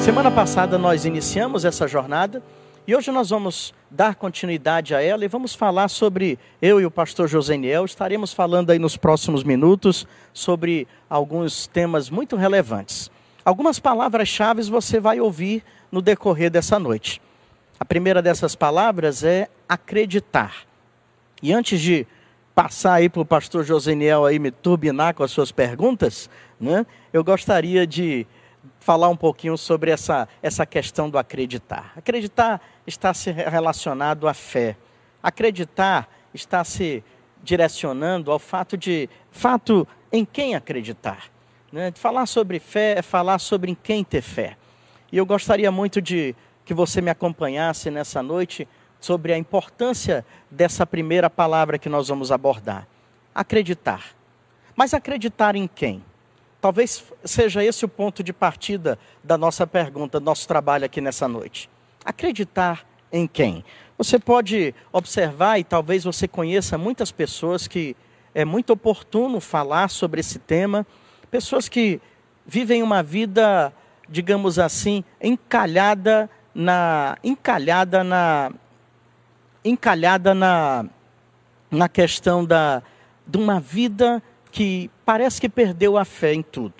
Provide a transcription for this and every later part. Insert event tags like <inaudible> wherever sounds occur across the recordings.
Semana passada nós iniciamos essa jornada e hoje nós vamos dar continuidade a ela e vamos falar sobre, eu e o pastor Joseniel, estaremos falando aí nos próximos minutos sobre alguns temas muito relevantes. Algumas palavras-chave você vai ouvir no decorrer dessa noite. A primeira dessas palavras é acreditar. E antes de passar aí para o pastor Joseniel aí me turbinar com as suas perguntas, né, eu gostaria de falar um pouquinho sobre essa, essa questão do acreditar. Acreditar está se relacionado à fé. Acreditar está se direcionando ao fato de fato em quem acreditar. Né? Falar sobre fé é falar sobre em quem ter fé. E eu gostaria muito de que você me acompanhasse nessa noite sobre a importância dessa primeira palavra que nós vamos abordar. Acreditar. Mas acreditar em quem? Talvez seja esse o ponto de partida da nossa pergunta, do nosso trabalho aqui nessa noite. Acreditar em quem? Você pode observar e talvez você conheça muitas pessoas que é muito oportuno falar sobre esse tema, pessoas que vivem uma vida, digamos assim, encalhada na encalhada na encalhada na na questão da de uma vida que parece que perdeu a fé em tudo,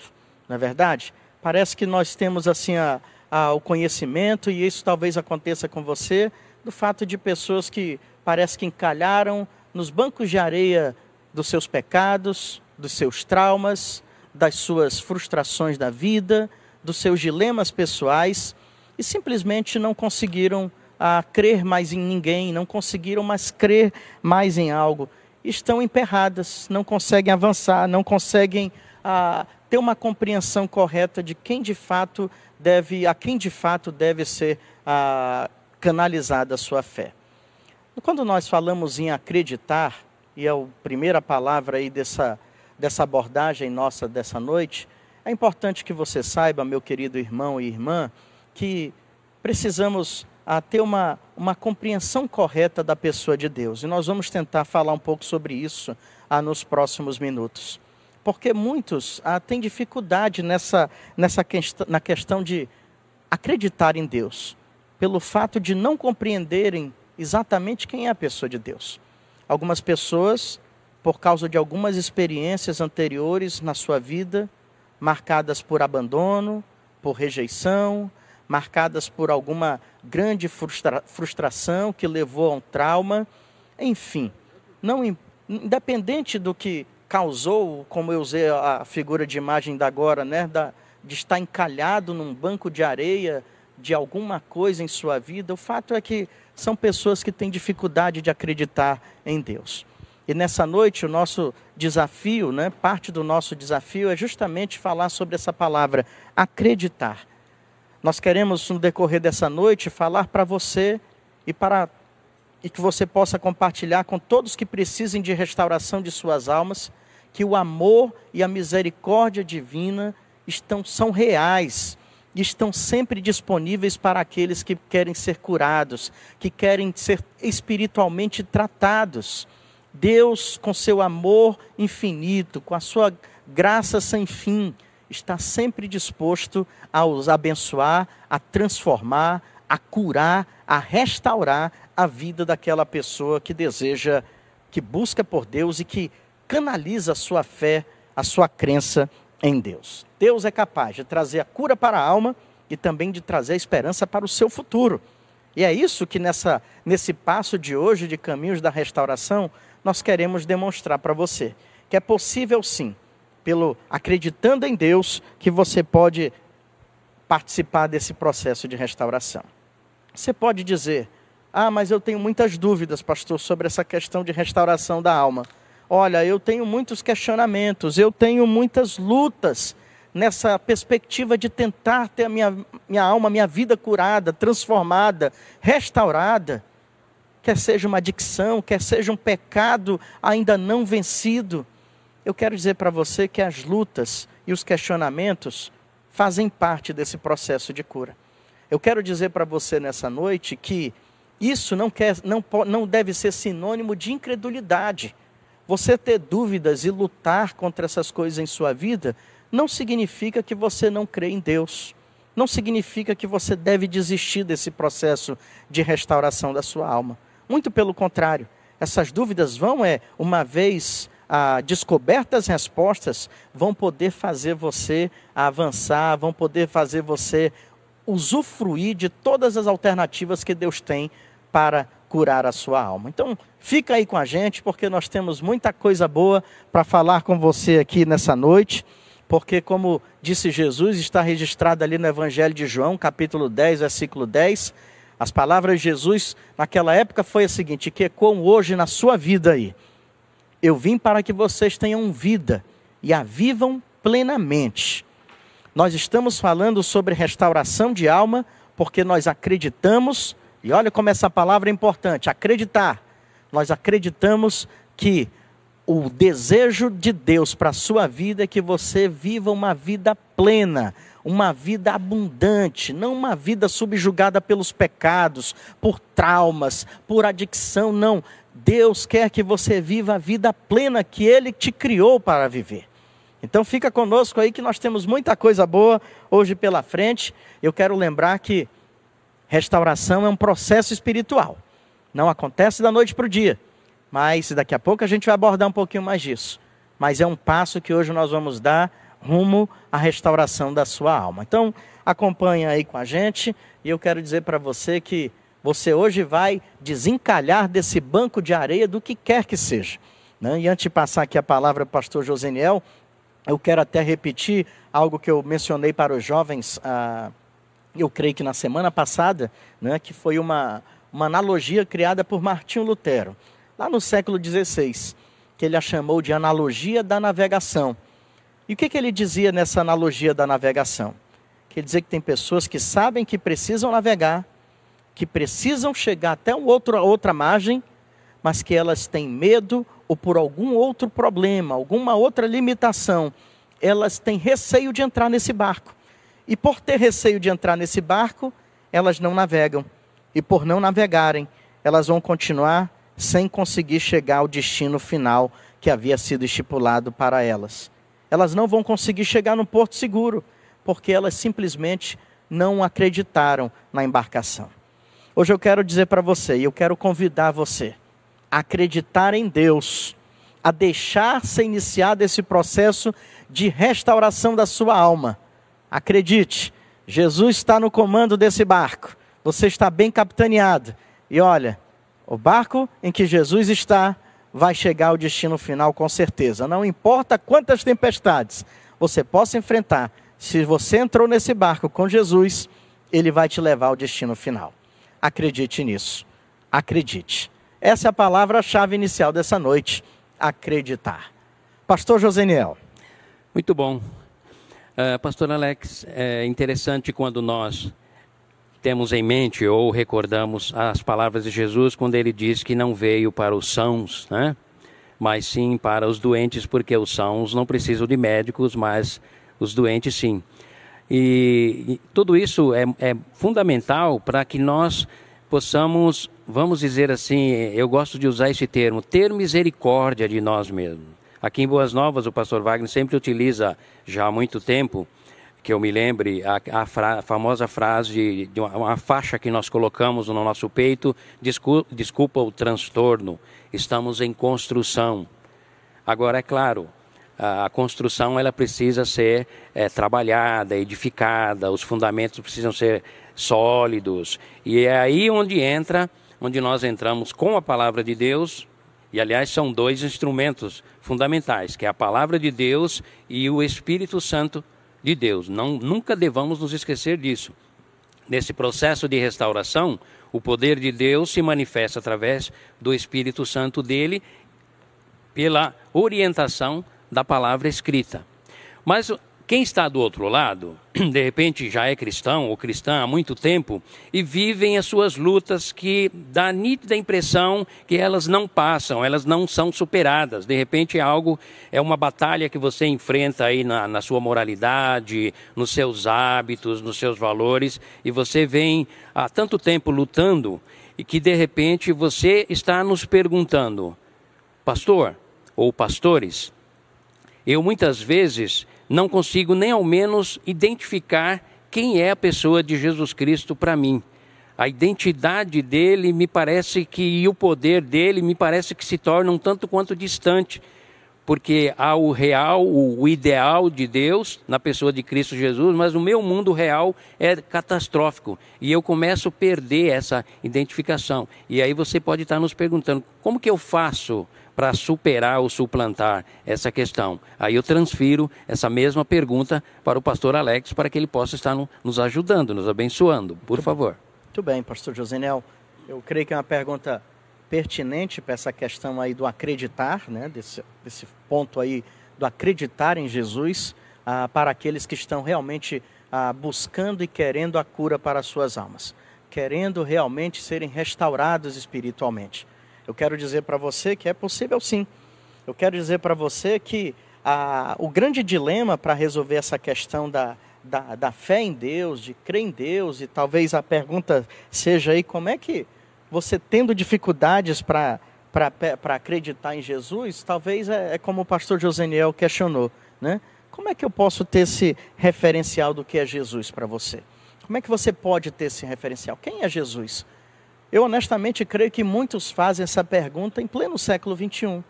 não é verdade? Parece que nós temos assim a, a, o conhecimento, e isso talvez aconteça com você, do fato de pessoas que parece que encalharam nos bancos de areia dos seus pecados, dos seus traumas, das suas frustrações da vida, dos seus dilemas pessoais, e simplesmente não conseguiram a crer mais em ninguém, não conseguiram mais crer mais em algo estão emperradas, não conseguem avançar, não conseguem ah, ter uma compreensão correta de quem de fato deve, a quem de fato deve ser ah, canalizada a sua fé. Quando nós falamos em acreditar, e é a primeira palavra aí dessa, dessa abordagem nossa dessa noite, é importante que você saiba, meu querido irmão e irmã, que precisamos a ter uma, uma compreensão correta da pessoa de Deus. E nós vamos tentar falar um pouco sobre isso ah, nos próximos minutos. Porque muitos ah, têm dificuldade nessa, nessa quest na questão de acreditar em Deus, pelo fato de não compreenderem exatamente quem é a pessoa de Deus. Algumas pessoas, por causa de algumas experiências anteriores na sua vida, marcadas por abandono, por rejeição, marcadas por alguma grande frustra frustração que levou a um trauma, enfim, não independente do que causou, como eu usei a figura de imagem da agora, né, da, de estar encalhado num banco de areia de alguma coisa em sua vida, o fato é que são pessoas que têm dificuldade de acreditar em Deus. E nessa noite o nosso desafio, né, parte do nosso desafio é justamente falar sobre essa palavra, acreditar. Nós queremos, no decorrer dessa noite, falar para você e para e que você possa compartilhar com todos que precisem de restauração de suas almas, que o amor e a misericórdia divina estão são reais e estão sempre disponíveis para aqueles que querem ser curados, que querem ser espiritualmente tratados. Deus, com seu amor infinito, com a sua graça sem fim, está sempre disposto a os abençoar, a transformar, a curar, a restaurar a vida daquela pessoa que deseja, que busca por Deus e que canaliza a sua fé, a sua crença em Deus. Deus é capaz de trazer a cura para a alma e também de trazer a esperança para o seu futuro. E é isso que nessa, nesse passo de hoje de caminhos da restauração, nós queremos demonstrar para você. Que é possível sim pelo acreditando em Deus, que você pode participar desse processo de restauração. Você pode dizer: "Ah, mas eu tenho muitas dúvidas, pastor, sobre essa questão de restauração da alma. Olha, eu tenho muitos questionamentos, eu tenho muitas lutas nessa perspectiva de tentar ter a minha, minha alma, minha vida curada, transformada, restaurada. Quer seja uma adicção, quer seja um pecado ainda não vencido eu quero dizer para você que as lutas e os questionamentos fazem parte desse processo de cura. Eu quero dizer para você nessa noite que isso não, quer, não, não deve ser sinônimo de incredulidade. Você ter dúvidas e lutar contra essas coisas em sua vida não significa que você não crê em Deus. não significa que você deve desistir desse processo de restauração da sua alma. Muito pelo contrário, essas dúvidas vão, é, uma vez ah, descobertas respostas, vão poder fazer você avançar, vão poder fazer você usufruir de todas as alternativas que Deus tem para curar a sua alma. Então, fica aí com a gente, porque nós temos muita coisa boa para falar com você aqui nessa noite porque, como disse Jesus, está registrado ali no Evangelho de João, capítulo 10, versículo 10. As palavras de Jesus naquela época foi a seguinte: que ecoam hoje na sua vida aí. Eu vim para que vocês tenham vida e a vivam plenamente. Nós estamos falando sobre restauração de alma, porque nós acreditamos, e olha como essa palavra é importante: acreditar. Nós acreditamos que o desejo de Deus para a sua vida é que você viva uma vida plena, uma vida abundante, não uma vida subjugada pelos pecados, por traumas, por adicção, não. Deus quer que você viva a vida plena que Ele te criou para viver. Então fica conosco aí que nós temos muita coisa boa hoje pela frente. Eu quero lembrar que restauração é um processo espiritual. Não acontece da noite para o dia mas daqui a pouco a gente vai abordar um pouquinho mais disso. Mas é um passo que hoje nós vamos dar rumo à restauração da sua alma. Então, acompanha aí com a gente e eu quero dizer para você que você hoje vai desencalhar desse banco de areia do que quer que seja. Né? E antes de passar aqui a palavra para o pastor Joseniel, eu quero até repetir algo que eu mencionei para os jovens, ah, eu creio que na semana passada, né, que foi uma, uma analogia criada por Martinho Lutero lá no século XVI, que ele a chamou de analogia da navegação. E o que, que ele dizia nessa analogia da navegação? Que ele dizia que tem pessoas que sabem que precisam navegar, que precisam chegar até um outro, outra margem, mas que elas têm medo ou por algum outro problema, alguma outra limitação, elas têm receio de entrar nesse barco. E por ter receio de entrar nesse barco, elas não navegam. E por não navegarem, elas vão continuar sem conseguir chegar ao destino final que havia sido estipulado para elas. Elas não vão conseguir chegar no porto seguro, porque elas simplesmente não acreditaram na embarcação. Hoje eu quero dizer para você, e eu quero convidar você a acreditar em Deus, a deixar ser iniciado esse processo de restauração da sua alma. Acredite, Jesus está no comando desse barco, você está bem capitaneado. E olha, o barco em que Jesus está vai chegar ao destino final com certeza. Não importa quantas tempestades você possa enfrentar, se você entrou nesse barco com Jesus, ele vai te levar ao destino final. Acredite nisso. Acredite. Essa é a palavra-chave inicial dessa noite: acreditar. Pastor Joseniel. Muito bom. Uh, Pastor Alex, é interessante quando nós temos em mente ou recordamos as palavras de Jesus quando ele diz que não veio para os sãos, né? mas sim para os doentes, porque os sãos não precisam de médicos, mas os doentes sim. E, e tudo isso é, é fundamental para que nós possamos, vamos dizer assim, eu gosto de usar esse termo, ter misericórdia de nós mesmos. Aqui em Boas Novas, o pastor Wagner sempre utiliza, já há muito tempo, que eu me lembre a, a, fra, a famosa frase de, uma, uma, faixa que nós colocamos no nosso peito: desculpa o transtorno, estamos em construção. Agora, é claro, a, construção ela precisa ser é, trabalhada, edificada, os fundamentos precisam ser sólidos. E é aí onde entra, onde nós entramos com a palavra de Deus. E aliás, são dois instrumentos fundamentais, que é a palavra de Deus e o Espírito Santo de Deus. Não, nunca devamos nos esquecer disso. Nesse processo de restauração, o poder de Deus se manifesta através do Espírito Santo dele, pela orientação da palavra escrita. Mas quem está do outro lado, <clears throat> de repente já é cristão ou cristã há muito tempo e vivem as suas lutas que dá nítida impressão que elas não passam, elas não são superadas. De repente é algo, é uma batalha que você enfrenta aí na, na sua moralidade, nos seus hábitos, nos seus valores e você vem há tanto tempo lutando e que de repente você está nos perguntando, pastor ou pastores, eu muitas vezes não consigo nem ao menos identificar quem é a pessoa de Jesus Cristo para mim. A identidade dele me parece que, e o poder dele me parece que se tornam um tanto quanto distante porque há o real, o ideal de Deus na pessoa de Cristo Jesus, mas o meu mundo real é catastrófico e eu começo a perder essa identificação. E aí você pode estar nos perguntando: como que eu faço para superar ou suplantar essa questão? Aí eu transfiro essa mesma pergunta para o pastor Alex para que ele possa estar nos ajudando, nos abençoando. Por Muito favor. Muito bem, pastor Josenel. Eu creio que é uma pergunta pertinente para essa questão aí do acreditar, né? desse, desse ponto aí do acreditar em Jesus ah, para aqueles que estão realmente ah, buscando e querendo a cura para as suas almas, querendo realmente serem restaurados espiritualmente. Eu quero dizer para você que é possível sim. Eu quero dizer para você que ah, o grande dilema para resolver essa questão da, da, da fé em Deus, de crer em Deus, e talvez a pergunta seja aí como é que você tendo dificuldades para acreditar em Jesus, talvez é, é, como o pastor Joseniel questionou, né? Como é que eu posso ter esse referencial do que é Jesus para você? Como é que você pode ter esse referencial? Quem é Jesus? Eu honestamente creio que muitos fazem essa pergunta em pleno século 21.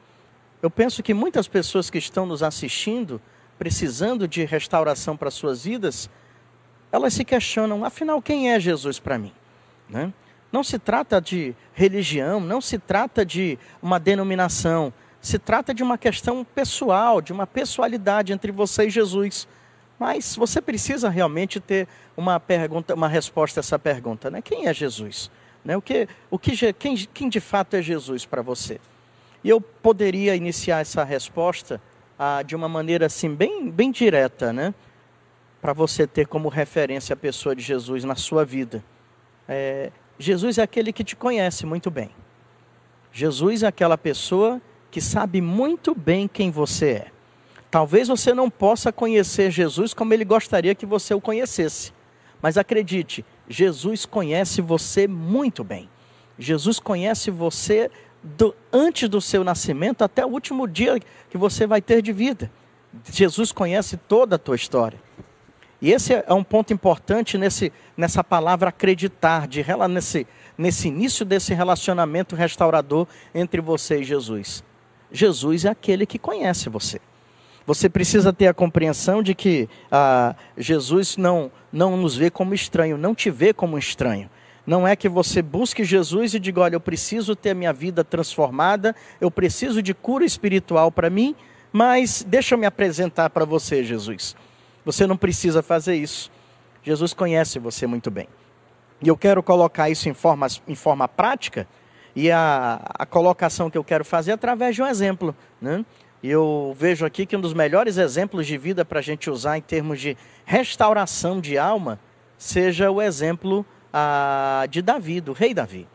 Eu penso que muitas pessoas que estão nos assistindo, precisando de restauração para suas vidas, elas se questionam, afinal, quem é Jesus para mim? Né? Não se trata de religião, não se trata de uma denominação, se trata de uma questão pessoal, de uma pessoalidade entre você e Jesus. Mas você precisa realmente ter uma pergunta, uma resposta a essa pergunta, né? Quem é Jesus? Né? O que, o que, quem, quem de fato é Jesus para você? E eu poderia iniciar essa resposta ah, de uma maneira assim bem, bem direta, né? Para você ter como referência a pessoa de Jesus na sua vida. É, Jesus é aquele que te conhece muito bem. Jesus é aquela pessoa que sabe muito bem quem você é. Talvez você não possa conhecer Jesus como ele gostaria que você o conhecesse. Mas acredite, Jesus conhece você muito bem. Jesus conhece você do, antes do seu nascimento até o último dia que você vai ter de vida. Jesus conhece toda a tua história. E esse é um ponto importante nesse, nessa palavra acreditar, de, nesse, nesse início desse relacionamento restaurador entre você e Jesus. Jesus é aquele que conhece você. Você precisa ter a compreensão de que ah, Jesus não, não nos vê como estranho, não te vê como estranho. Não é que você busque Jesus e diga: olha, eu preciso ter a minha vida transformada, eu preciso de cura espiritual para mim, mas deixa eu me apresentar para você, Jesus. Você não precisa fazer isso. Jesus conhece você muito bem. E eu quero colocar isso em forma, em forma prática, e a, a colocação que eu quero fazer é através de um exemplo. Né? Eu vejo aqui que um dos melhores exemplos de vida para a gente usar em termos de restauração de alma seja o exemplo ah, de Davi, do rei Davi.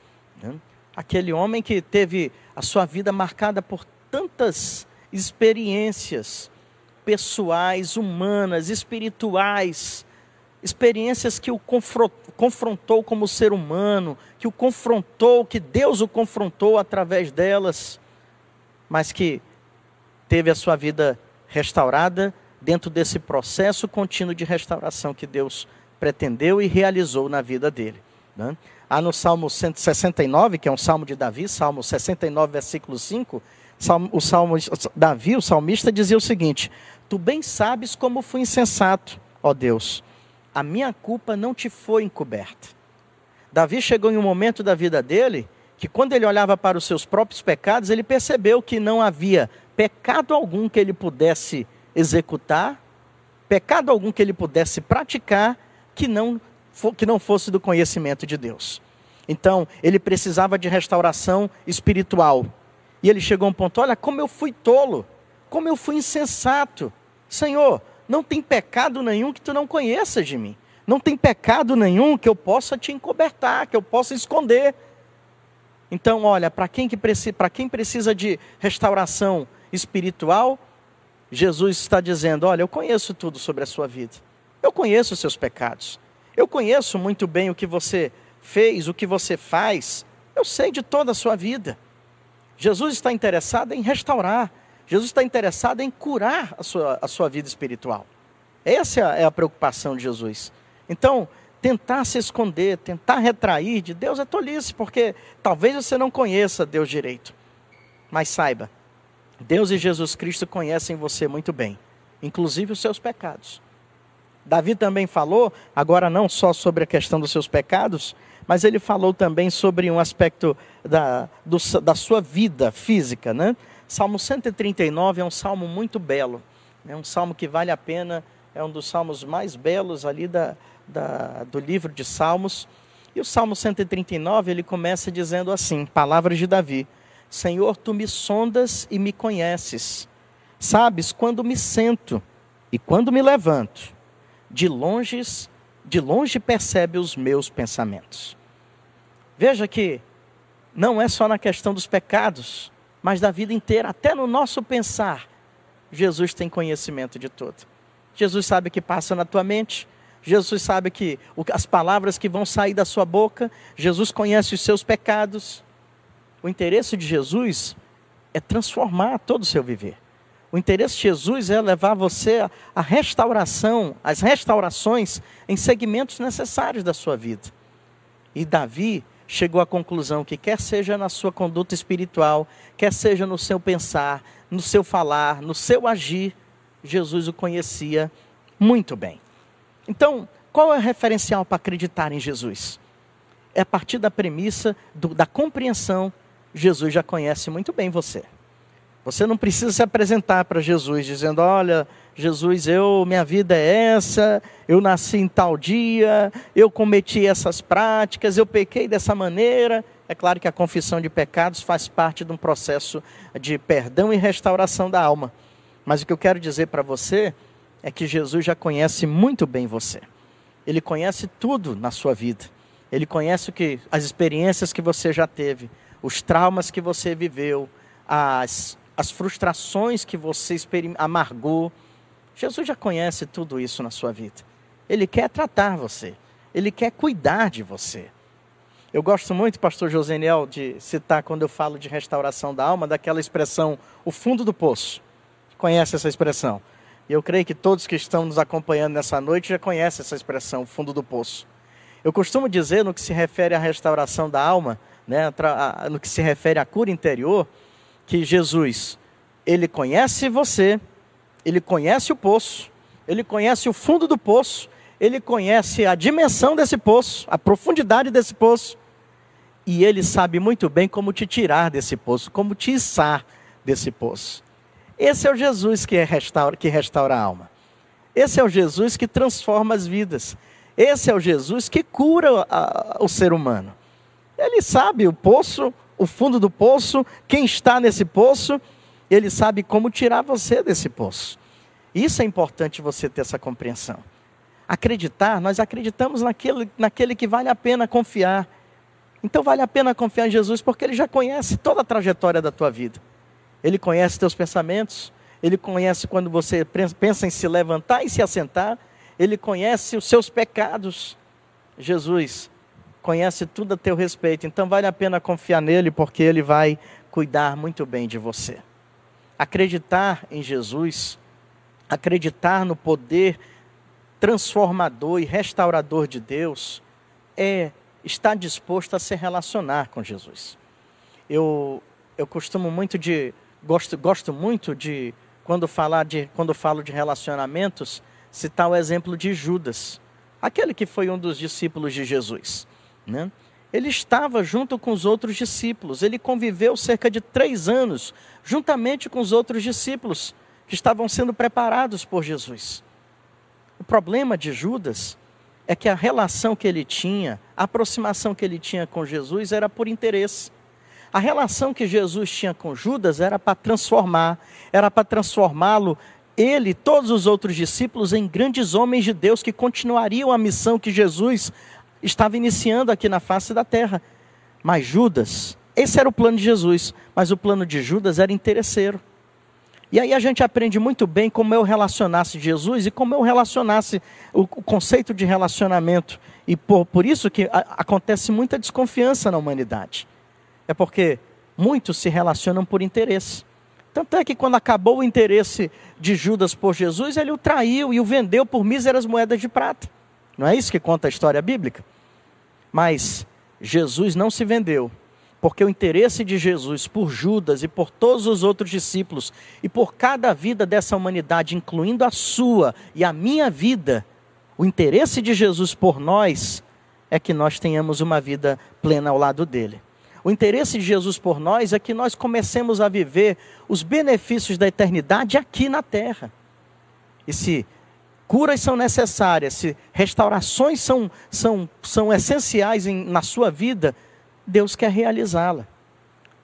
Né? Aquele homem que teve a sua vida marcada por tantas experiências, pessoais, humanas, espirituais, experiências que o confrontou como ser humano, que o confrontou, que Deus o confrontou através delas, mas que teve a sua vida restaurada dentro desse processo contínuo de restauração que Deus pretendeu e realizou na vida dele. Né? Há no Salmo 169, que é um salmo de Davi, Salmo 69, versículo 5, o salmo, Davi, o salmista, dizia o seguinte: Tu bem sabes como fui insensato, ó Deus. A minha culpa não te foi encoberta. Davi chegou em um momento da vida dele que, quando ele olhava para os seus próprios pecados, ele percebeu que não havia pecado algum que ele pudesse executar, pecado algum que ele pudesse praticar, que não, que não fosse do conhecimento de Deus. Então, ele precisava de restauração espiritual. E ele chegou a um ponto: olha, como eu fui tolo como eu fui insensato. Senhor, não tem pecado nenhum que tu não conheças de mim. Não tem pecado nenhum que eu possa te encobertar, que eu possa esconder. Então, olha, para quem, que precisa, quem precisa de restauração espiritual, Jesus está dizendo: Olha, eu conheço tudo sobre a sua vida. Eu conheço os seus pecados. Eu conheço muito bem o que você fez, o que você faz. Eu sei de toda a sua vida. Jesus está interessado em restaurar, Jesus está interessado em curar a sua, a sua vida espiritual. Essa é a preocupação de Jesus. Então, tentar se esconder, tentar retrair de Deus é tolice, porque talvez você não conheça Deus direito. Mas saiba, Deus e Jesus Cristo conhecem você muito bem, inclusive os seus pecados. Davi também falou, agora não só sobre a questão dos seus pecados, mas ele falou também sobre um aspecto da, do, da sua vida física. Né? Salmo 139 é um salmo muito belo, é um salmo que vale a pena, é um dos salmos mais belos ali da, da, do livro de Salmos. E o Salmo 139 ele começa dizendo assim: Palavras de Davi: Senhor, tu me sondas e me conheces. Sabes quando me sento e quando me levanto de longe, de longe percebe os meus pensamentos. Veja que não é só na questão dos pecados, mas da vida inteira, até no nosso pensar, Jesus tem conhecimento de tudo. Jesus sabe o que passa na tua mente, Jesus sabe que as palavras que vão sair da sua boca, Jesus conhece os seus pecados. O interesse de Jesus é transformar todo o seu viver. O interesse de Jesus é levar você à restauração, às restaurações em segmentos necessários da sua vida. E Davi chegou à conclusão que quer seja na sua conduta espiritual, quer seja no seu pensar, no seu falar, no seu agir, Jesus o conhecia muito bem. Então, qual é o referencial para acreditar em Jesus? É a partir da premissa do, da compreensão, Jesus já conhece muito bem você. Você não precisa se apresentar para Jesus dizendo: Olha, Jesus, eu minha vida é essa, eu nasci em tal dia, eu cometi essas práticas, eu pequei dessa maneira. É claro que a confissão de pecados faz parte de um processo de perdão e restauração da alma. Mas o que eu quero dizer para você é que Jesus já conhece muito bem você. Ele conhece tudo na sua vida. Ele conhece que as experiências que você já teve, os traumas que você viveu, as as frustrações que você amargou. Jesus já conhece tudo isso na sua vida. Ele quer tratar você. Ele quer cuidar de você. Eu gosto muito, pastor Joseniel, de citar quando eu falo de restauração da alma, daquela expressão, o fundo do poço. Conhece essa expressão? E eu creio que todos que estão nos acompanhando nessa noite já conhecem essa expressão, o fundo do poço. Eu costumo dizer, no que se refere à restauração da alma, né, no que se refere à cura interior, que Jesus, ele conhece você, ele conhece o poço, ele conhece o fundo do poço, ele conhece a dimensão desse poço, a profundidade desse poço, e ele sabe muito bem como te tirar desse poço, como te içar desse poço. Esse é o Jesus que, restaura, que restaura a alma. Esse é o Jesus que transforma as vidas. Esse é o Jesus que cura a, o ser humano. Ele sabe o poço o fundo do poço, quem está nesse poço, ele sabe como tirar você desse poço. Isso é importante você ter essa compreensão. Acreditar, nós acreditamos naquele, naquele que vale a pena confiar. Então vale a pena confiar em Jesus porque ele já conhece toda a trajetória da tua vida. Ele conhece teus pensamentos, ele conhece quando você pensa em se levantar e se assentar, ele conhece os seus pecados. Jesus conhece tudo a teu respeito, então vale a pena confiar nele, porque ele vai cuidar muito bem de você. Acreditar em Jesus, acreditar no poder transformador e restaurador de Deus, é estar disposto a se relacionar com Jesus. Eu, eu costumo muito de, gosto, gosto muito de, quando, falar de, quando falo de relacionamentos, citar o exemplo de Judas, aquele que foi um dos discípulos de Jesus. Né? Ele estava junto com os outros discípulos, ele conviveu cerca de três anos, juntamente com os outros discípulos que estavam sendo preparados por Jesus. O problema de Judas é que a relação que ele tinha, a aproximação que ele tinha com Jesus era por interesse. A relação que Jesus tinha com Judas era para transformar, era para transformá-lo, ele e todos os outros discípulos, em grandes homens de Deus que continuariam a missão que Jesus estava iniciando aqui na face da terra. Mas Judas, esse era o plano de Jesus, mas o plano de Judas era interesseiro. E aí a gente aprende muito bem como eu relacionasse Jesus e como eu relacionasse o, conceito de relacionamento. E por, por isso que a, acontece muita desconfiança na humanidade. É porque muitos se relacionam por interesse. Tanto é que quando acabou o interesse de Judas por Jesus, ele o traiu e o vendeu por míseras moedas de prata. Não é isso que conta a história bíblica? Mas Jesus não se vendeu, porque o interesse de Jesus por Judas e por todos os outros discípulos e por cada vida dessa humanidade, incluindo a sua e a minha vida, o interesse de Jesus por nós é que nós tenhamos uma vida plena ao lado dele. O interesse de Jesus por nós é que nós comecemos a viver os benefícios da eternidade aqui na terra. E se curas são necessárias, se restaurações são, são, são essenciais em, na sua vida, Deus quer realizá-la.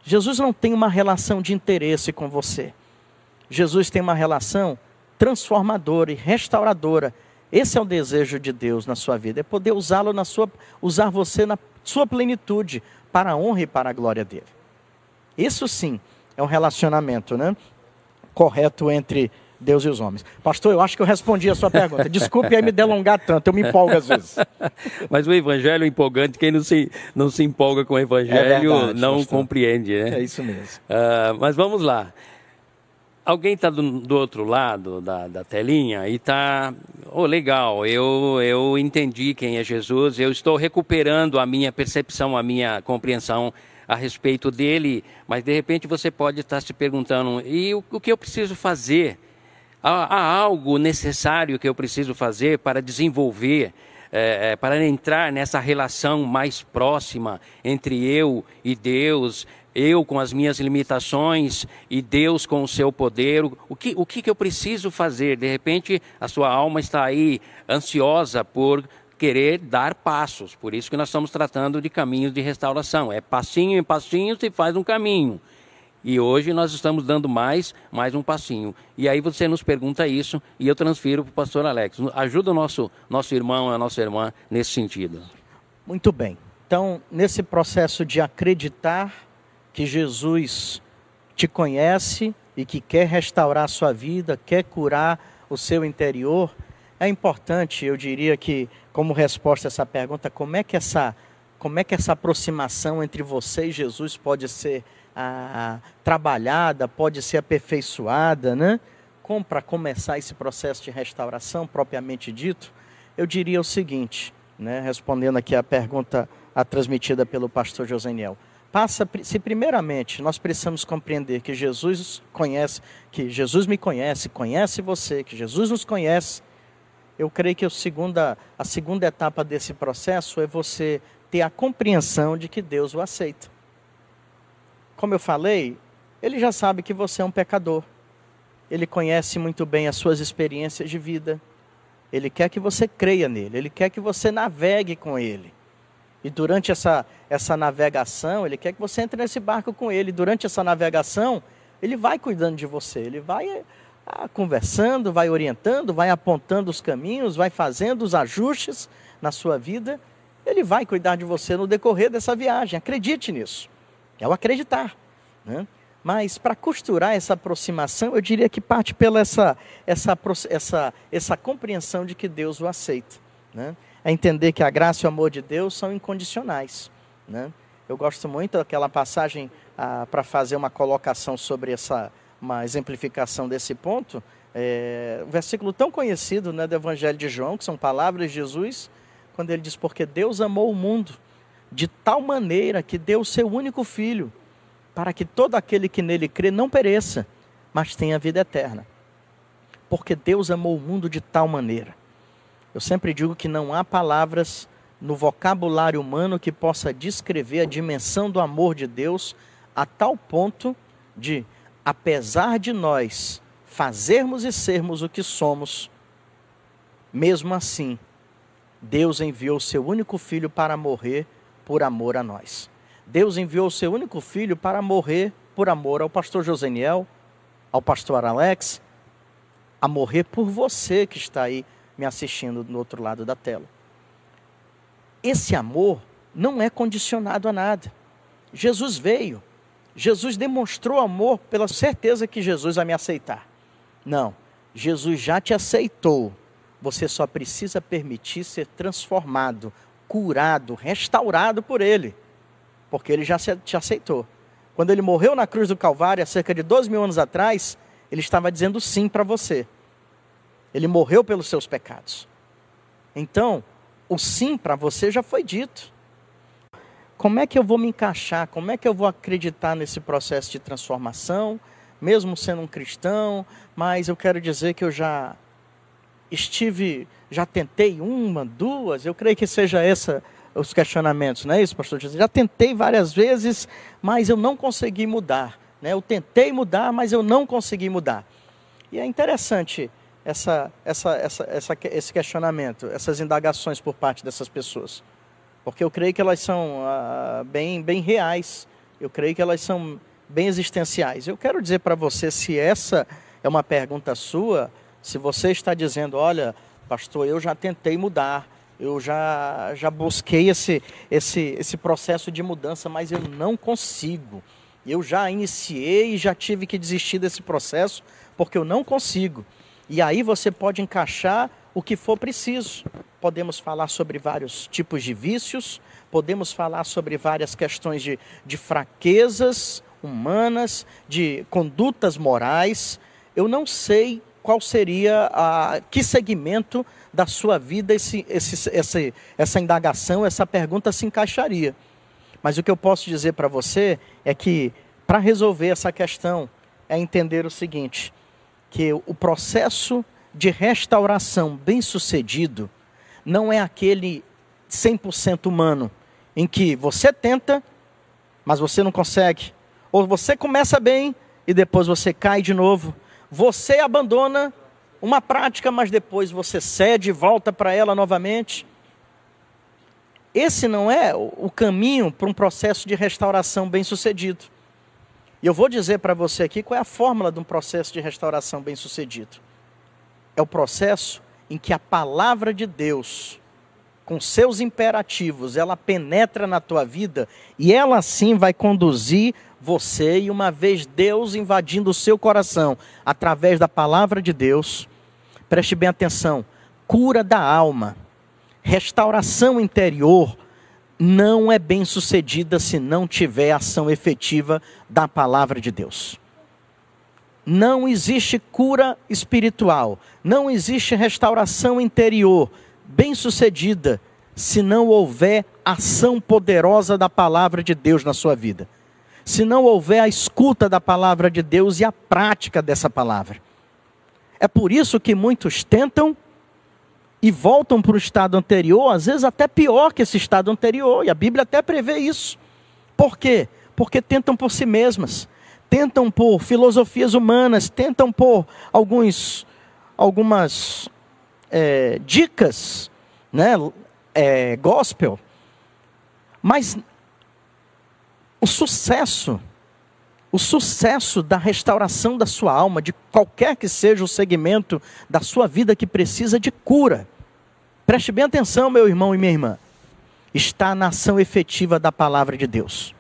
Jesus não tem uma relação de interesse com você. Jesus tem uma relação transformadora e restauradora. Esse é o desejo de Deus na sua vida, é poder usá-lo na sua usar você na sua plenitude para a honra e para a glória dele. Isso sim é um relacionamento, né? Correto entre Deus e os homens. Pastor, eu acho que eu respondi a sua pergunta. Desculpe aí me delongar tanto, eu me empolgo às vezes. <laughs> Mas o evangelho é empolgante, quem não se, não se empolga com o evangelho é verdade, não pastor. compreende, né? É isso mesmo. Uh, mas vamos lá. Alguém está do, do, outro lado da, da telinha e está, oh, legal, eu, eu entendi quem é Jesus, eu estou recuperando a minha percepção, a minha compreensão a respeito dele, mas de repente você pode estar se perguntando, e o, o que eu preciso fazer Há, há algo necessário que eu preciso fazer para desenvolver, é, para entrar nessa relação mais próxima entre eu e Deus, eu com as minhas limitações e Deus com o seu poder. O que, o que eu preciso fazer? De repente, a sua alma está aí ansiosa por querer dar passos. Por isso que nós estamos tratando de caminhos de restauração. É passinho em passinho se faz um caminho. E hoje nós estamos dando mais, mais um passinho. E aí você nos pergunta isso e eu transfiro para o pastor Alex. Ajuda o nosso, nosso irmão, a nossa irmã nesse sentido. Muito bem. Então, nesse processo de acreditar que Jesus te conhece e que quer restaurar a sua vida, quer curar o seu interior, é importante, eu diria que, como resposta a essa pergunta, como é que essa, como é que essa aproximação entre você e Jesus pode ser a, trabalhada, pode ser aperfeiçoada, né? Como para começar esse processo de restauração propriamente dito, eu diria o seguinte, né? respondendo aqui a pergunta a transmitida pelo pastor Joseniel. Passa, se primeiramente nós precisamos compreender que Jesus conhece, que Jesus me conhece, conhece você, que Jesus nos conhece, eu creio que a segunda, a segunda etapa desse processo é você ter a compreensão de que Deus o aceita como eu falei, ele já sabe que você é um pecador. Ele conhece muito bem as suas experiências de vida. Ele quer que você creia nele, ele quer que você navegue com ele. E durante essa, essa navegação, ele quer que você entre nesse barco com ele. Durante essa navegação, ele vai cuidando de você, ele vai ah, conversando, vai orientando, vai apontando os caminhos, vai fazendo os ajustes na sua vida. Ele vai cuidar de você no decorrer dessa viagem, acredite nisso. É o acreditar. Né? Mas para costurar essa aproximação, eu diria que parte pela essa, essa, essa, essa compreensão de que Deus o aceita. Né? É entender que a graça e o amor de Deus são incondicionais. Né? Eu gosto muito daquela passagem ah, para fazer uma colocação sobre essa, uma exemplificação desse ponto. É, um versículo tão conhecido né, do Evangelho de João, que são palavras de Jesus, quando ele diz: Porque Deus amou o mundo de tal maneira que deu o seu único filho, para que todo aquele que nele crê não pereça, mas tenha vida eterna. Porque Deus amou o mundo de tal maneira. Eu sempre digo que não há palavras no vocabulário humano que possa descrever a dimensão do amor de Deus a tal ponto de, apesar de nós fazermos e sermos o que somos, mesmo assim, Deus enviou seu único filho para morrer por amor a nós. Deus enviou o seu único filho para morrer por amor ao pastor Joseniel, ao pastor Alex, a morrer por você que está aí me assistindo do outro lado da tela. Esse amor não é condicionado a nada. Jesus veio, Jesus demonstrou amor pela certeza que Jesus vai me aceitar. Não, Jesus já te aceitou. Você só precisa permitir ser transformado curado, restaurado por Ele, porque Ele já te aceitou. Quando Ele morreu na cruz do Calvário, há cerca de 12 mil anos atrás, Ele estava dizendo sim para você. Ele morreu pelos seus pecados. Então, o sim para você já foi dito. Como é que eu vou me encaixar? Como é que eu vou acreditar nesse processo de transformação, mesmo sendo um cristão? Mas eu quero dizer que eu já estive, já tentei uma, duas, eu creio que seja essa os questionamentos, não é isso, pastor? Já tentei várias vezes, mas eu não consegui mudar. Né? Eu tentei mudar, mas eu não consegui mudar. E é interessante essa, essa, essa, essa, esse questionamento, essas indagações por parte dessas pessoas. Porque eu creio que elas são ah, bem, bem reais, eu creio que elas são bem existenciais. Eu quero dizer para você, se essa é uma pergunta sua, se você está dizendo, olha, pastor, eu já tentei mudar, eu já, já busquei esse, esse, esse processo de mudança, mas eu não consigo. Eu já iniciei e já tive que desistir desse processo porque eu não consigo. E aí você pode encaixar o que for preciso. Podemos falar sobre vários tipos de vícios, podemos falar sobre várias questões de, de fraquezas humanas, de condutas morais. Eu não sei qual seria a que segmento da sua vida esse, esse, essa indagação, essa pergunta se encaixaria. Mas o que eu posso dizer para você é que para resolver essa questão é entender o seguinte: que o processo de restauração bem-sucedido não é aquele 100% humano, em que você tenta, mas você não consegue, ou você começa bem e depois você cai de novo, você abandona uma prática, mas depois você cede e volta para ela novamente. Esse não é o caminho para um processo de restauração bem-sucedido. E eu vou dizer para você aqui qual é a fórmula de um processo de restauração bem-sucedido. É o processo em que a palavra de Deus, com seus imperativos, ela penetra na tua vida e ela sim vai conduzir você e uma vez Deus invadindo o seu coração através da palavra de Deus, preste bem atenção, cura da alma, restauração interior, não é bem sucedida se não tiver ação efetiva da palavra de Deus. Não existe cura espiritual, não existe restauração interior bem sucedida se não houver ação poderosa da palavra de Deus na sua vida. Se não houver a escuta da palavra de Deus e a prática dessa palavra. É por isso que muitos tentam e voltam para o estado anterior, às vezes até pior que esse estado anterior, e a Bíblia até prevê isso. Por quê? Porque tentam por si mesmas, tentam por filosofias humanas, tentam por alguns, algumas é, dicas, né, é, gospel, mas o sucesso, o sucesso da restauração da sua alma, de qualquer que seja o segmento da sua vida que precisa de cura, Preste bem atenção, meu irmão e minha irmã. Está na ação efetiva da palavra de Deus.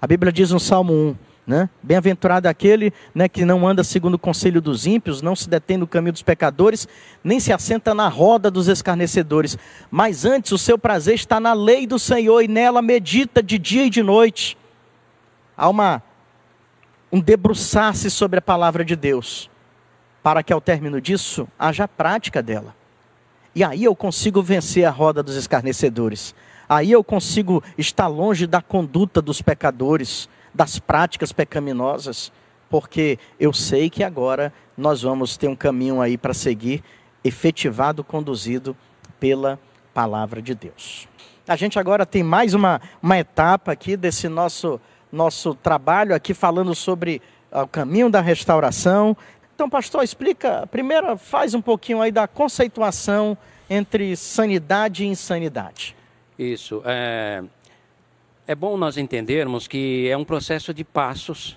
A Bíblia diz no Salmo 1, né? Bem-aventurado aquele né, que não anda segundo o conselho dos ímpios, não se detém no caminho dos pecadores, nem se assenta na roda dos escarnecedores, mas antes o seu prazer está na lei do Senhor e nela medita de dia e de noite. Há uma, um debruçar-se sobre a palavra de Deus, para que ao término disso haja prática dela. E aí eu consigo vencer a roda dos escarnecedores. Aí eu consigo estar longe da conduta dos pecadores, das práticas pecaminosas, porque eu sei que agora nós vamos ter um caminho aí para seguir, efetivado, conduzido pela palavra de Deus. A gente agora tem mais uma, uma etapa aqui desse nosso, nosso trabalho aqui falando sobre ah, o caminho da restauração, então, pastor, explica, primeiro faz um pouquinho aí da conceituação entre sanidade e insanidade. Isso. É, é bom nós entendermos que é um processo de passos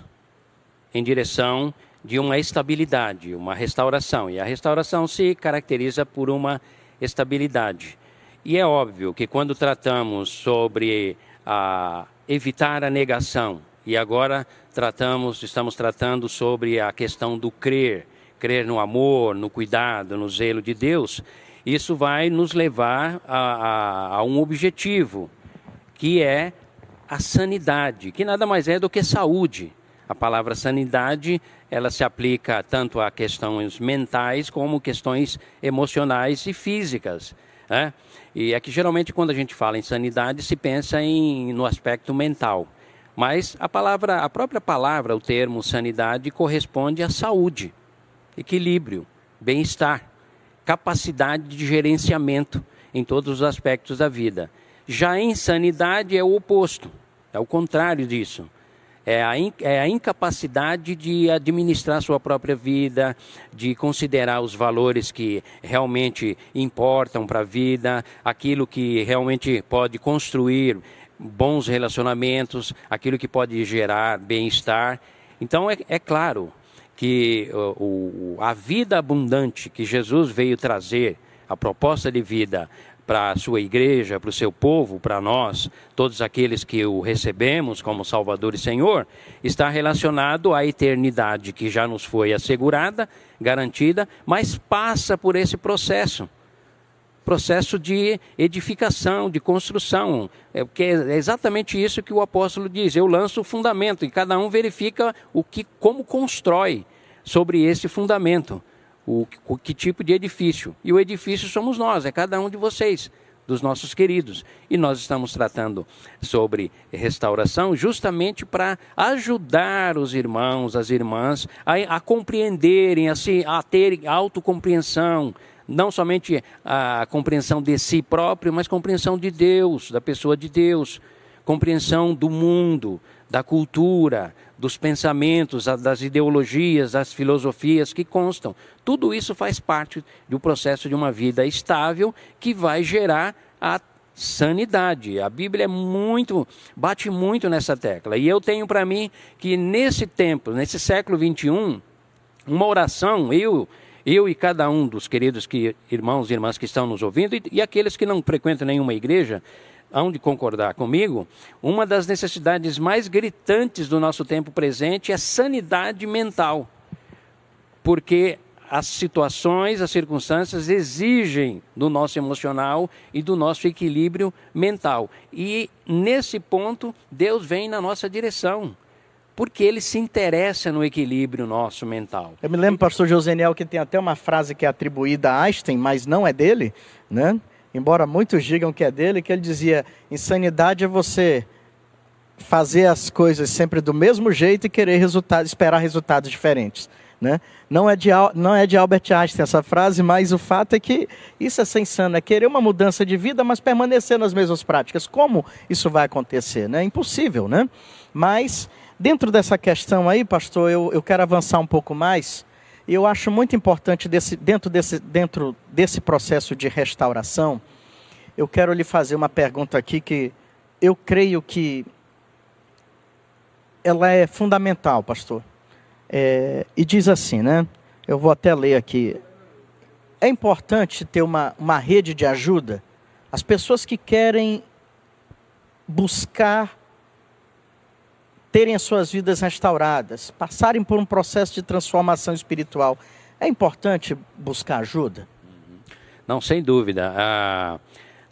em direção de uma estabilidade, uma restauração. E a restauração se caracteriza por uma estabilidade. E é óbvio que quando tratamos sobre a evitar a negação, e agora tratamos, estamos tratando sobre a questão do crer, crer no amor, no cuidado, no zelo de Deus. Isso vai nos levar a, a, a um objetivo, que é a sanidade, que nada mais é do que saúde. A palavra sanidade, ela se aplica tanto a questões mentais como questões emocionais e físicas. Né? E é que geralmente quando a gente fala em sanidade se pensa em, no aspecto mental. Mas a palavra, a própria palavra, o termo sanidade corresponde à saúde, equilíbrio, bem-estar, capacidade de gerenciamento em todos os aspectos da vida. Já insanidade é o oposto, é o contrário disso. É a, in, é a incapacidade de administrar sua própria vida, de considerar os valores que realmente importam para a vida, aquilo que realmente pode construir bons relacionamentos, aquilo que pode gerar bem-estar. Então, é, é claro que o, a vida abundante que Jesus veio trazer, a proposta de vida para a sua igreja, para o seu povo, para nós, todos aqueles que o recebemos como Salvador e Senhor, está relacionado à eternidade que já nos foi assegurada, garantida, mas passa por esse processo processo de edificação, de construção. É, porque é exatamente isso que o apóstolo diz. Eu lanço o fundamento e cada um verifica o que, como constrói sobre esse fundamento, o, o que tipo de edifício. E o edifício somos nós, é cada um de vocês dos nossos queridos. E nós estamos tratando sobre restauração justamente para ajudar os irmãos, as irmãs a, a compreenderem, assim, a terem autocompreensão, não somente a compreensão de si próprio, mas compreensão de Deus, da pessoa de Deus, compreensão do mundo, da cultura, dos pensamentos, das ideologias, das filosofias que constam. Tudo isso faz parte do processo de uma vida estável que vai gerar a sanidade. A Bíblia é muito, bate muito nessa tecla. E eu tenho para mim que nesse tempo, nesse século 21, uma oração, eu eu e cada um dos queridos que, irmãos e irmãs que estão nos ouvindo, e, e aqueles que não frequentam nenhuma igreja, hão de concordar comigo, uma das necessidades mais gritantes do nosso tempo presente é sanidade mental. Porque as situações, as circunstâncias exigem do nosso emocional e do nosso equilíbrio mental. E nesse ponto, Deus vem na nossa direção porque ele se interessa no equilíbrio nosso mental. Eu me lembro, pastor Joseniel, que tem até uma frase que é atribuída a Einstein, mas não é dele, né? Embora muitos digam que é dele, que ele dizia: insanidade é você fazer as coisas sempre do mesmo jeito e querer resultado, esperar resultados diferentes. Né? Não, é de, não é de Albert Einstein essa frase, mas o fato é que isso é ser insano, é querer uma mudança de vida, mas permanecer nas mesmas práticas. Como isso vai acontecer? É né? impossível, né? Mas Dentro dessa questão aí, pastor, eu, eu quero avançar um pouco mais. Eu acho muito importante, desse, dentro, desse, dentro desse processo de restauração, eu quero lhe fazer uma pergunta aqui que eu creio que ela é fundamental, pastor. É, e diz assim, né? Eu vou até ler aqui. É importante ter uma, uma rede de ajuda. As pessoas que querem buscar terem as suas vidas restauradas, passarem por um processo de transformação espiritual, é importante buscar ajuda? Não, sem dúvida. Ah,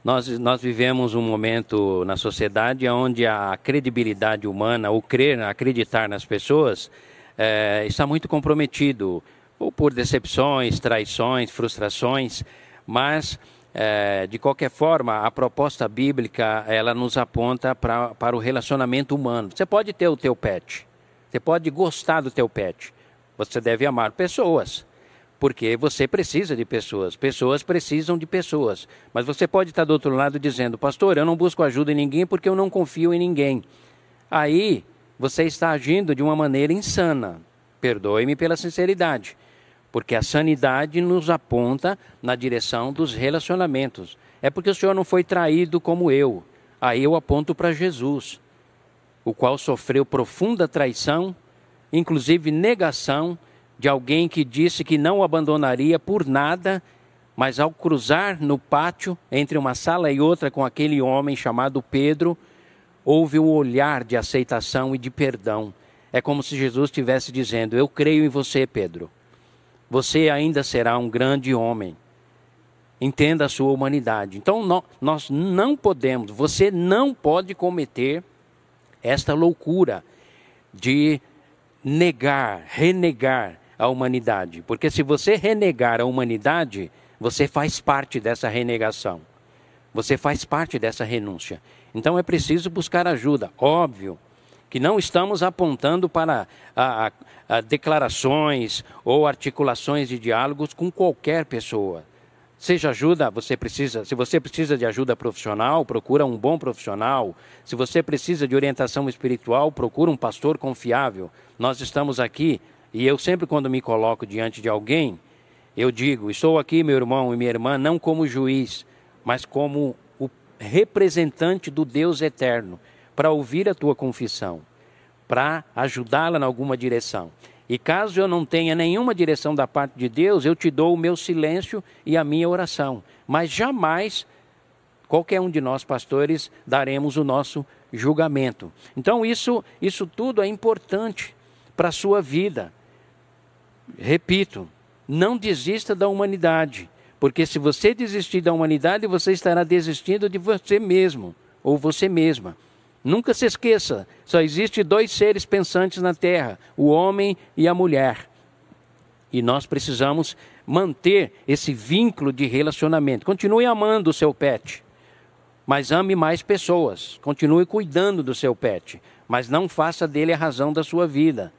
nós, nós vivemos um momento na sociedade onde a credibilidade humana, o crer, acreditar nas pessoas, é, está muito comprometido, ou por decepções, traições, frustrações, mas é, de qualquer forma, a proposta bíblica ela nos aponta pra, para o relacionamento humano. Você pode ter o teu pet, você pode gostar do teu pet, você deve amar pessoas, porque você precisa de pessoas, pessoas precisam de pessoas. Mas você pode estar do outro lado dizendo, pastor, eu não busco ajuda em ninguém porque eu não confio em ninguém. Aí você está agindo de uma maneira insana. Perdoe-me pela sinceridade porque a sanidade nos aponta na direção dos relacionamentos. É porque o Senhor não foi traído como eu. Aí eu aponto para Jesus, o qual sofreu profunda traição, inclusive negação de alguém que disse que não o abandonaria por nada, mas ao cruzar no pátio entre uma sala e outra com aquele homem chamado Pedro, houve um olhar de aceitação e de perdão. É como se Jesus estivesse dizendo: Eu creio em você, Pedro você ainda será um grande homem. Entenda a sua humanidade. Então, nós não podemos, você não pode cometer esta loucura de negar, renegar a humanidade. Porque se você renegar a humanidade, Você faz parte dessa renegação. Você faz parte dessa renúncia. Então é preciso buscar ajuda. Óbvio que não estamos apontando para a, a, a declarações ou articulações de diálogos com qualquer pessoa. Seja ajuda, você precisa, se você precisa de ajuda profissional, procura um bom profissional. Se você precisa de orientação espiritual, procura um pastor confiável. Nós estamos aqui e eu sempre quando me coloco diante de alguém, eu digo, estou aqui, meu irmão e minha irmã, não como juiz, mas como o representante do Deus eterno, para ouvir a tua confissão, para ajudá-la em alguma direção. E caso eu não tenha nenhuma direção da parte de Deus, eu te dou o meu silêncio e a minha oração. Mas jamais qualquer um de nós pastores daremos o nosso julgamento. Então isso, isso tudo é importante para a sua vida. Repito, não desista da humanidade, porque se você desistir da humanidade, você estará desistindo de você mesmo ou você mesma. Nunca se esqueça, só existe dois seres pensantes na Terra, o homem e a mulher. E nós precisamos manter esse vínculo de relacionamento. Continue amando o seu pet, mas ame mais pessoas. Continue cuidando do seu pet, mas não faça dele a razão da sua vida.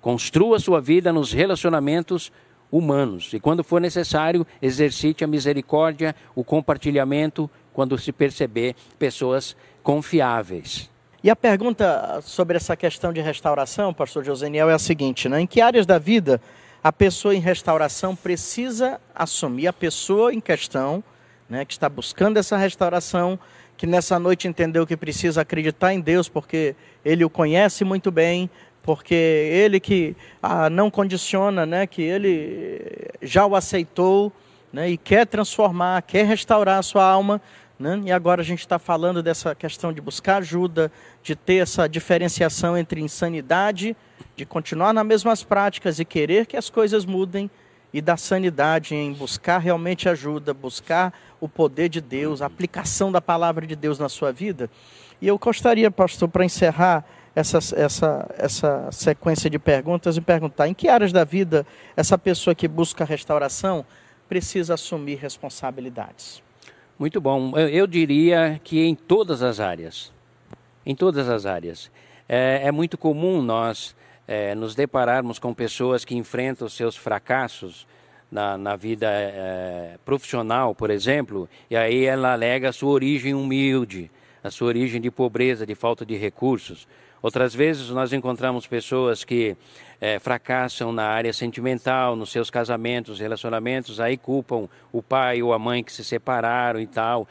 Construa sua vida nos relacionamentos humanos. E quando for necessário, exercite a misericórdia, o compartilhamento, quando se perceber pessoas confiáveis. E a pergunta sobre essa questão de restauração, pastor Joseniel, é a seguinte: né? em que áreas da vida a pessoa em restauração precisa assumir, a pessoa em questão, né, que está buscando essa restauração, que nessa noite entendeu que precisa acreditar em Deus, porque ele o conhece muito bem, porque ele que ah, não condiciona, né, que ele já o aceitou né, e quer transformar, quer restaurar a sua alma, né? E agora a gente está falando dessa questão de buscar ajuda, de ter essa diferenciação entre insanidade, de continuar nas mesmas práticas e querer que as coisas mudem, e da sanidade em buscar realmente ajuda, buscar o poder de Deus, a aplicação da palavra de Deus na sua vida. E eu gostaria, pastor, para encerrar essa, essa, essa sequência de perguntas e perguntar em que áreas da vida essa pessoa que busca restauração precisa assumir responsabilidades. Muito bom. Eu, eu diria que em todas as áreas. Em todas as áreas. É, é muito comum nós é, nos depararmos com pessoas que enfrentam seus fracassos na, na vida é, profissional, por exemplo, e aí ela alega a sua origem humilde, a sua origem de pobreza, de falta de recursos. Outras vezes nós encontramos pessoas que é, fracassam na área sentimental, nos seus casamentos, relacionamentos, aí culpam o pai ou a mãe que se separaram e tal.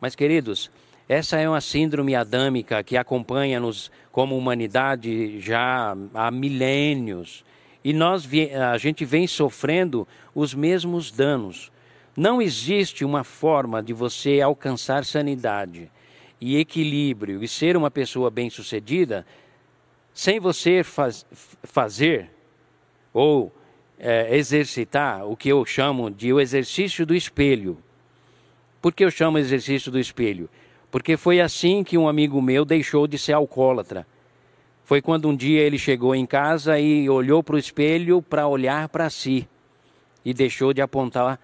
Mas, queridos, essa é uma síndrome adâmica que acompanha-nos como humanidade já há milênios. E nós, a gente vem sofrendo os mesmos danos. Não existe uma forma de você alcançar sanidade e equilíbrio e ser uma pessoa bem-sucedida sem você faz, fazer ou é, exercitar o que eu chamo de o exercício do espelho. Por que eu chamo exercício do espelho? Porque foi assim que um amigo meu deixou de ser alcoólatra. Foi quando um dia ele chegou em casa e olhou para o espelho para olhar para si e deixou de apontar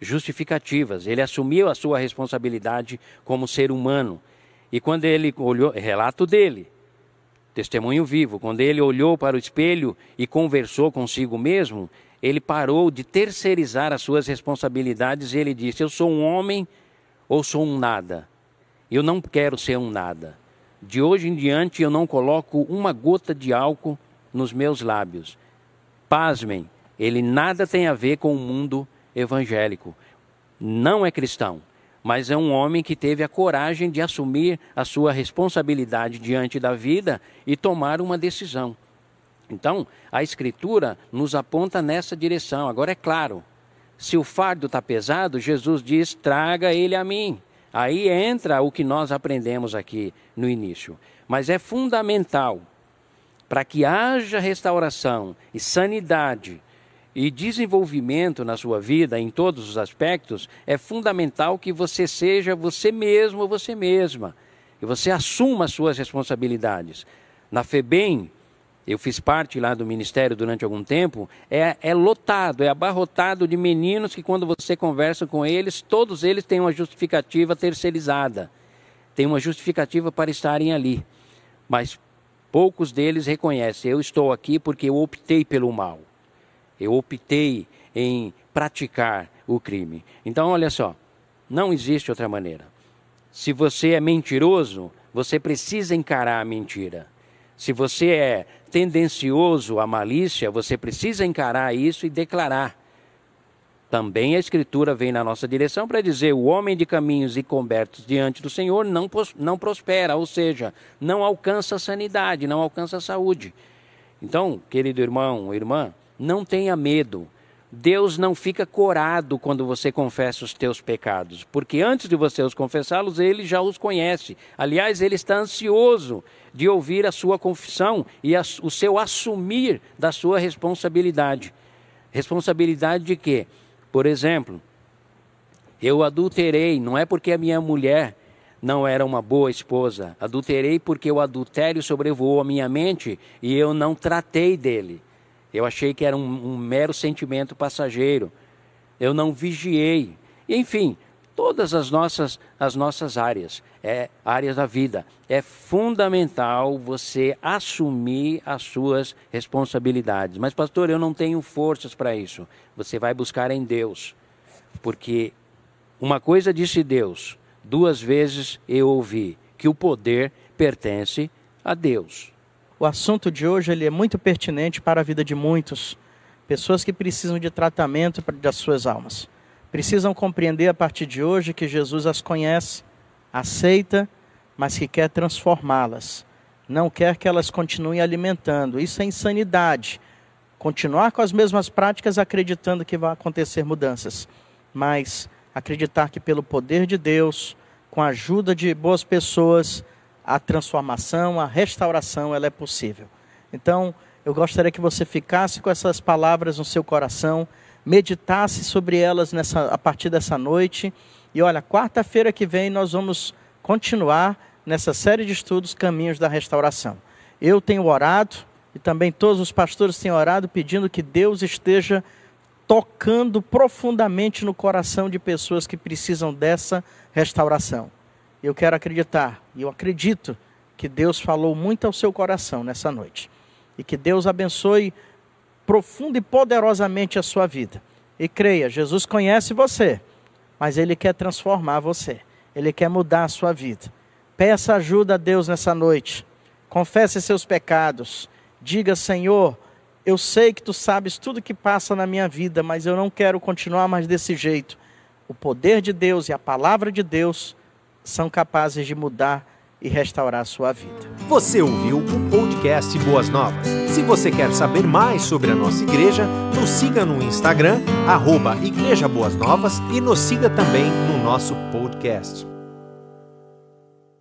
justificativas. Ele assumiu a sua responsabilidade como ser humano. E quando ele olhou, relato dele, testemunho vivo, quando ele olhou para o espelho e conversou consigo mesmo, ele parou de terceirizar as suas responsabilidades e ele disse: Eu sou um homem ou sou um nada? Eu não quero ser um nada. De hoje em diante eu não coloco uma gota de álcool nos meus lábios. Pasmem, ele nada tem a ver com o mundo evangélico. Não é cristão mas é um homem que teve a coragem de assumir a sua responsabilidade diante da vida e tomar uma decisão. Então, a Escritura nos aponta nessa direção. Agora, é claro, se o fardo está pesado, Jesus diz: traga ele a mim. Aí entra o que nós aprendemos aqui no início. Mas é fundamental para que haja restauração e sanidade e desenvolvimento na sua vida, em todos os aspectos, é fundamental que você seja você mesmo ou você mesma. E você assuma as suas responsabilidades. Na FEBEM, eu fiz parte lá do ministério durante algum tempo, é, é lotado, é abarrotado de meninos que quando você conversa com eles, todos eles têm uma justificativa terceirizada, tem uma justificativa para estarem ali. Mas poucos deles reconhecem, eu estou aqui porque eu optei pelo mal. Eu optei em praticar o crime. Então, olha só, não existe outra maneira. Se você é mentiroso, você precisa encarar a mentira. Se você é tendencioso à malícia, você precisa encarar isso e declarar. Também a Escritura vem na nossa direção para dizer: o homem de caminhos e cobertos diante do Senhor não, não prospera, ou seja, não alcança a sanidade, não alcança a saúde. Então, querido irmão, irmã, não tenha medo. Deus não fica corado quando você confessa os teus pecados, porque antes de você os confessá-los, ele já os conhece. Aliás, ele está ansioso de ouvir a sua confissão e a, o seu assumir da sua responsabilidade. Responsabilidade de quê? Por exemplo, eu adulterei, não é porque a minha mulher não era uma boa esposa, adulterei porque o adultério sobrevoou a minha mente e eu não tratei dele. Eu achei que era um, um mero sentimento passageiro. Eu não vigiei. Enfim, todas as nossas, as nossas áreas, é, áreas da vida. É fundamental você assumir as suas responsabilidades. Mas, pastor, eu não tenho forças para isso. Você vai buscar em Deus. Porque uma coisa disse Deus, duas vezes eu ouvi que o poder pertence a Deus. O assunto de hoje ele é muito pertinente para a vida de muitos, pessoas que precisam de tratamento das suas almas. Precisam compreender a partir de hoje que Jesus as conhece, aceita, mas que quer transformá-las. Não quer que elas continuem alimentando. Isso é insanidade. Continuar com as mesmas práticas acreditando que vai acontecer mudanças, mas acreditar que pelo poder de Deus, com a ajuda de boas pessoas, a transformação, a restauração, ela é possível. Então, eu gostaria que você ficasse com essas palavras no seu coração, meditasse sobre elas nessa, a partir dessa noite. E olha, quarta-feira que vem nós vamos continuar nessa série de estudos Caminhos da Restauração. Eu tenho orado e também todos os pastores têm orado pedindo que Deus esteja tocando profundamente no coração de pessoas que precisam dessa restauração. Eu quero acreditar, e eu acredito que Deus falou muito ao seu coração nessa noite. E que Deus abençoe profunda e poderosamente a sua vida. E creia, Jesus conhece você, mas Ele quer transformar você. Ele quer mudar a sua vida. Peça ajuda a Deus nessa noite. Confesse seus pecados. Diga, Senhor, eu sei que tu sabes tudo que passa na minha vida, mas eu não quero continuar mais desse jeito. O poder de Deus e a palavra de Deus são capazes de mudar e restaurar a sua vida. Você ouviu o podcast Boas Novas. Se você quer saber mais sobre a nossa igreja, nos siga no Instagram, arroba Igreja Boas Novas e nos siga também no nosso podcast.